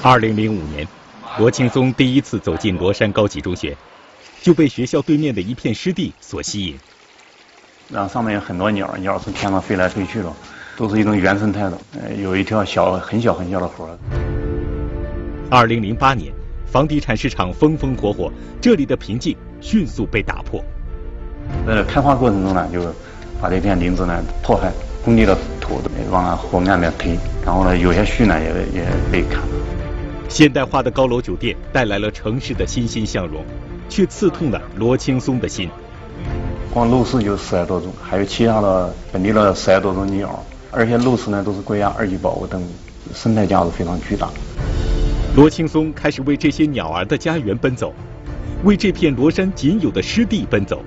二零零五年，罗青松第一次走进罗山高级中学，就被学校对面的一片湿地所吸引。然后上面有很多鸟，鸟从天上飞来飞去的，都是一种原生态的。呃，有一条小很小很小的河。二零零八年，房地产市场风风火火，这里的平静迅速被打破。在开发过程中呢，就把这片林子呢破坏，工地的土往河岸边推，然后呢，有些树呢也也被砍。现代化的高楼酒店带来了城市的欣欣向荣，却刺痛了罗青松的心。光鹭鸶就四十多种，还有其他的本地的十多种鸟，而且鹭鸶呢都是国家二级保护动物，生态价值非常巨大。罗青松开始为这些鸟儿的家园奔走，为这片罗山仅有的湿地奔走。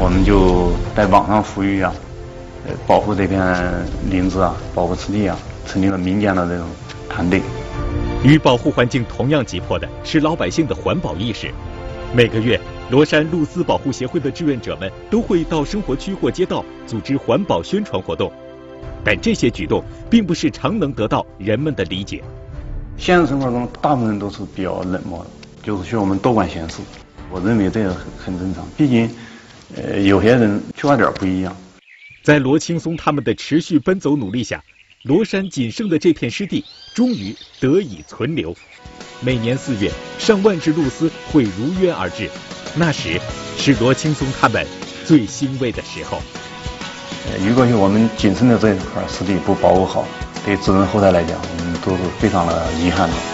我们就在网上呼吁啊，呃，保护这片林子啊，保护湿地啊，成立了民间的这种团队。与保护环境同样急迫的是老百姓的环保意识。每个月，罗山露丝保护协会的志愿者们都会到生活区或街道组织环保宣传活动，但这些举动并不是常能得到人们的理解。现实生活中，大部分人都是比较冷漠的，就是需要我们多管闲事。我认为这个很很正常，毕竟。呃，有些人出发点不一样。在罗青松他们的持续奔走努力下，罗山仅剩的这片湿地终于得以存留。每年四月，上万只鹭鸶会如约而至，那时是罗青松他们最欣慰的时候。呃，如果是我们仅剩的这一块湿地不保护好，对子孙后代来讲，我们都是非常的遗憾的。